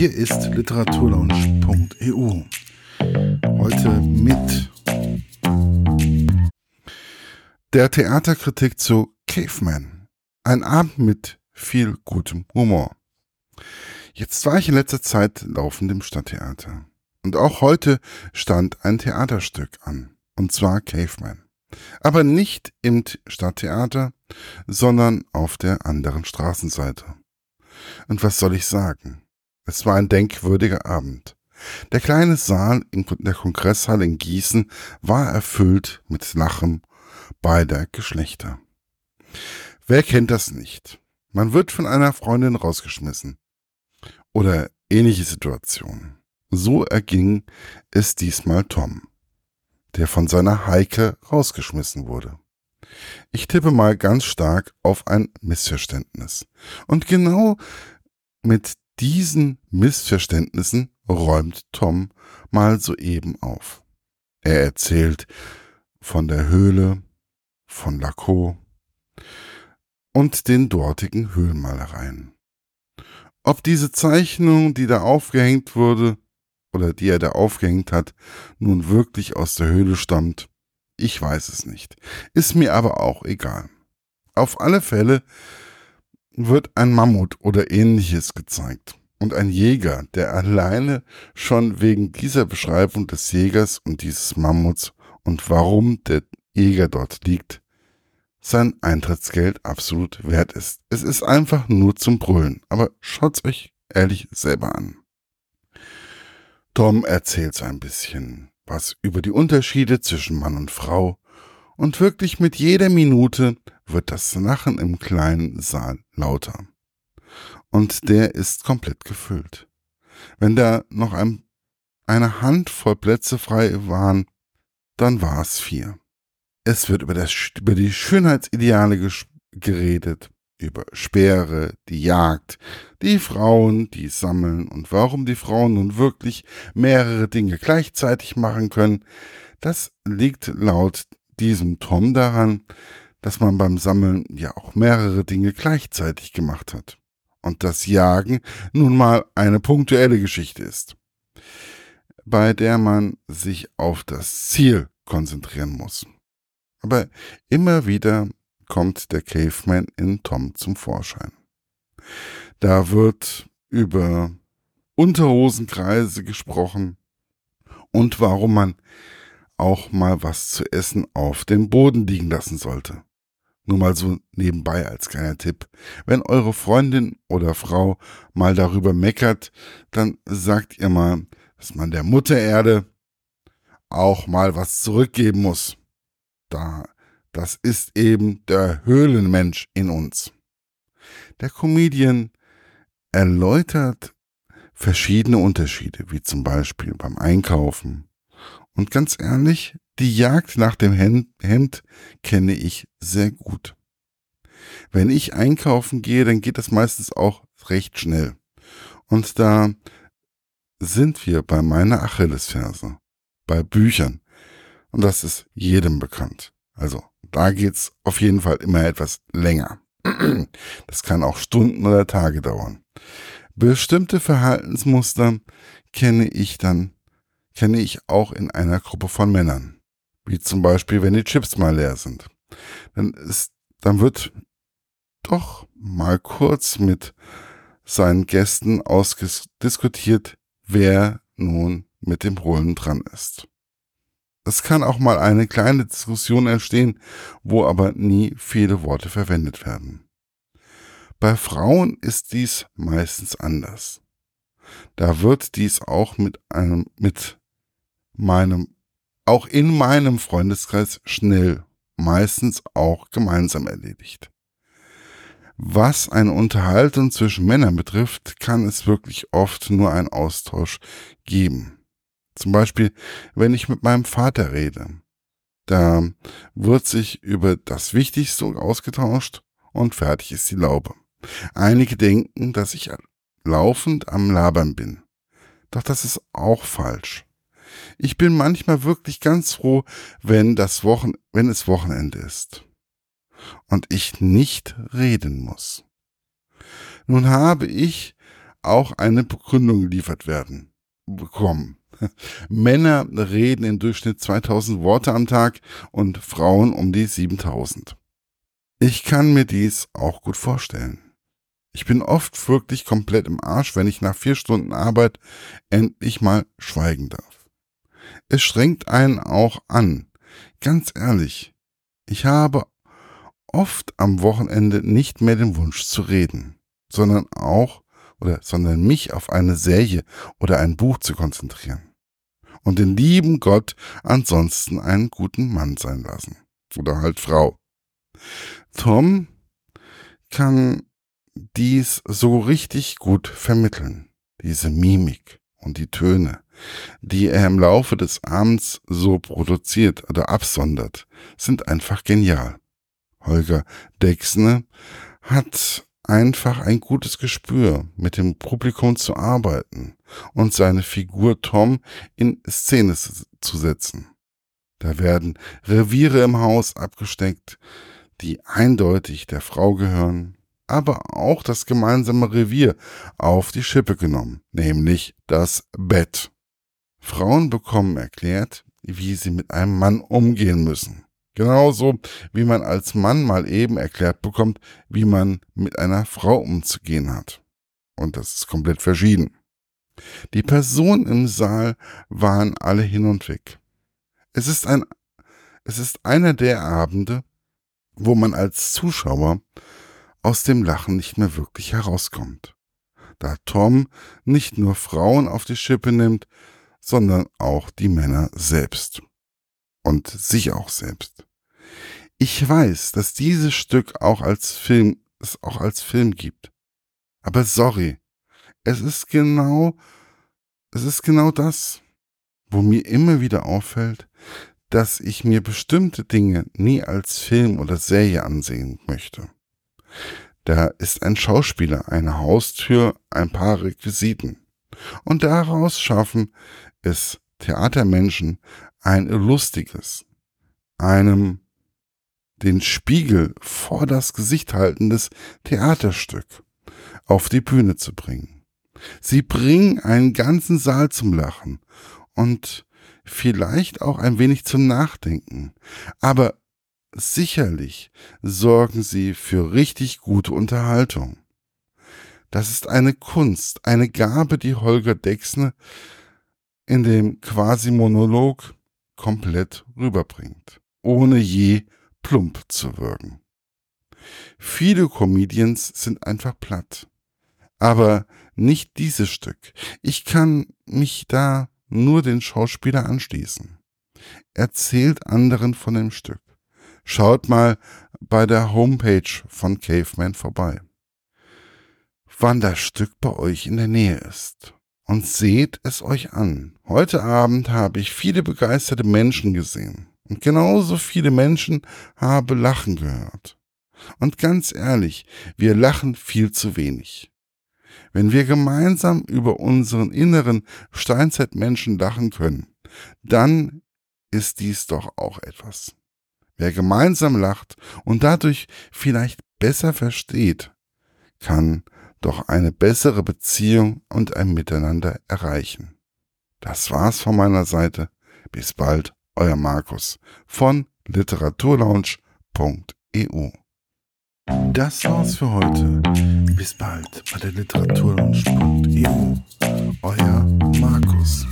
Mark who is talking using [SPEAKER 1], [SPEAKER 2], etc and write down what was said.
[SPEAKER 1] Hier ist literaturlaunch.eu. Heute mit der Theaterkritik zu Caveman. Ein Abend mit viel gutem Humor. Jetzt war ich in letzter Zeit laufend im Stadttheater. Und auch heute stand ein Theaterstück an. Und zwar Caveman. Aber nicht im Stadttheater, sondern auf der anderen Straßenseite. Und was soll ich sagen? Es war ein denkwürdiger Abend. Der kleine Saal in der Kongresshalle in Gießen war erfüllt mit Lachen beider Geschlechter. Wer kennt das nicht? Man wird von einer Freundin rausgeschmissen. Oder ähnliche Situationen. So erging es diesmal Tom, der von seiner Heike rausgeschmissen wurde. Ich tippe mal ganz stark auf ein Missverständnis. Und genau mit diesen Missverständnissen räumt Tom mal soeben auf. Er erzählt von der Höhle, von Laco und den dortigen Höhlenmalereien. Ob diese Zeichnung, die da aufgehängt wurde, oder die er da aufgehängt hat, nun wirklich aus der Höhle stammt, ich weiß es nicht. Ist mir aber auch egal. Auf alle Fälle wird ein Mammut oder ähnliches gezeigt. Und ein Jäger, der alleine schon wegen dieser Beschreibung des Jägers und dieses Mammuts und warum der Jäger dort liegt, sein Eintrittsgeld absolut wert ist. Es ist einfach nur zum Brüllen, aber schaut's euch ehrlich selber an. Tom erzählt so ein bisschen was über die Unterschiede zwischen Mann und Frau, und wirklich mit jeder Minute wird das Lachen im kleinen Saal lauter. Und der ist komplett gefüllt. Wenn da noch ein, eine Handvoll Plätze frei waren, dann war es vier. Es wird über, das, über die Schönheitsideale geredet, über Speere, die Jagd, die Frauen, die sammeln und warum die Frauen nun wirklich mehrere Dinge gleichzeitig machen können, das liegt laut diesem Tom daran, dass man beim Sammeln ja auch mehrere Dinge gleichzeitig gemacht hat und das Jagen nun mal eine punktuelle Geschichte ist, bei der man sich auf das Ziel konzentrieren muss. Aber immer wieder kommt der Caveman in Tom zum Vorschein. Da wird über Unterhosenkreise gesprochen und warum man auch mal was zu essen auf dem Boden liegen lassen sollte. Nur mal so nebenbei als kleiner Tipp. Wenn eure Freundin oder Frau mal darüber meckert, dann sagt ihr mal, dass man der Mutter Erde auch mal was zurückgeben muss. Da das ist eben der Höhlenmensch in uns. Der Comedian erläutert verschiedene Unterschiede, wie zum Beispiel beim Einkaufen. Und ganz ehrlich, die Jagd nach dem Hemd kenne ich sehr gut. Wenn ich einkaufen gehe, dann geht das meistens auch recht schnell. Und da sind wir bei meiner Achillesferse, bei Büchern. Und das ist jedem bekannt. Also da geht's auf jeden Fall immer etwas länger. Das kann auch Stunden oder Tage dauern. Bestimmte Verhaltensmuster kenne ich dann, kenne ich auch in einer Gruppe von Männern. Wie zum Beispiel, wenn die Chips mal leer sind. Dann ist, dann wird doch mal kurz mit seinen Gästen ausdiskutiert, wer nun mit dem Rollen dran ist. Es kann auch mal eine kleine Diskussion entstehen, wo aber nie viele Worte verwendet werden. Bei Frauen ist dies meistens anders. Da wird dies auch mit einem, mit meinem, auch in meinem Freundeskreis schnell, meistens auch gemeinsam erledigt. Was eine Unterhaltung zwischen Männern betrifft, kann es wirklich oft nur einen Austausch geben. Zum Beispiel, wenn ich mit meinem Vater rede. Da wird sich über das Wichtigste ausgetauscht und fertig ist die Laube. Einige denken, dass ich laufend am Labern bin. Doch das ist auch falsch. Ich bin manchmal wirklich ganz froh, wenn das Wochen, wenn es Wochenende ist und ich nicht reden muss. Nun habe ich auch eine Begründung geliefert werden bekommen. Männer reden im Durchschnitt 2000 Worte am Tag und Frauen um die 7000. Ich kann mir dies auch gut vorstellen. Ich bin oft wirklich komplett im Arsch, wenn ich nach vier Stunden Arbeit endlich mal schweigen darf. Es strengt einen auch an. Ganz ehrlich, ich habe oft am Wochenende nicht mehr den Wunsch zu reden, sondern auch oder sondern mich auf eine Serie oder ein Buch zu konzentrieren und den lieben Gott ansonsten einen guten Mann sein lassen. Oder halt Frau. Tom kann dies so richtig gut vermitteln, diese Mimik und die Töne, die er im Laufe des Abends so produziert oder absondert, sind einfach genial. Holger Dexne hat einfach ein gutes Gespür, mit dem Publikum zu arbeiten und seine Figur Tom in Szene zu setzen. Da werden Reviere im Haus abgesteckt, die eindeutig der Frau gehören, aber auch das gemeinsame Revier auf die Schippe genommen, nämlich das Bett. Frauen bekommen erklärt, wie sie mit einem Mann umgehen müssen. Genauso wie man als Mann mal eben erklärt bekommt, wie man mit einer Frau umzugehen hat. Und das ist komplett verschieden. Die Personen im Saal waren alle hin und weg. Es ist ein, es ist einer der Abende, wo man als Zuschauer aus dem Lachen nicht mehr wirklich herauskommt. Da Tom nicht nur Frauen auf die Schippe nimmt, sondern auch die Männer selbst. Und sich auch selbst. Ich weiß, dass dieses Stück auch als Film, es auch als Film gibt. Aber sorry, es ist genau, es ist genau das, wo mir immer wieder auffällt, dass ich mir bestimmte Dinge nie als Film oder Serie ansehen möchte. Da ist ein Schauspieler, eine Haustür, ein paar Requisiten. Und daraus schaffen es Theatermenschen ein lustiges, einem den Spiegel vor das Gesicht haltendes Theaterstück auf die Bühne zu bringen. Sie bringen einen ganzen Saal zum Lachen und vielleicht auch ein wenig zum Nachdenken. Aber sicherlich sorgen sie für richtig gute Unterhaltung. Das ist eine Kunst, eine Gabe, die Holger Dexne in dem Quasi-Monolog komplett rüberbringt, ohne je plump zu wirken. Viele Comedians sind einfach platt. Aber nicht dieses Stück. Ich kann mich da nur den Schauspieler anschließen. Erzählt anderen von dem Stück. Schaut mal bei der Homepage von Caveman vorbei. Wann das Stück bei euch in der Nähe ist. Und seht es euch an. Heute Abend habe ich viele begeisterte Menschen gesehen. Und genauso viele Menschen habe lachen gehört. Und ganz ehrlich, wir lachen viel zu wenig. Wenn wir gemeinsam über unseren inneren Steinzeitmenschen lachen können, dann ist dies doch auch etwas. Wer gemeinsam lacht und dadurch vielleicht besser versteht, kann doch eine bessere Beziehung und ein Miteinander erreichen. Das war's von meiner Seite. Bis bald, euer Markus von literaturlaunch.eu. Das war's für heute. Bis bald bei der literaturlaunch.eu. Euer Markus.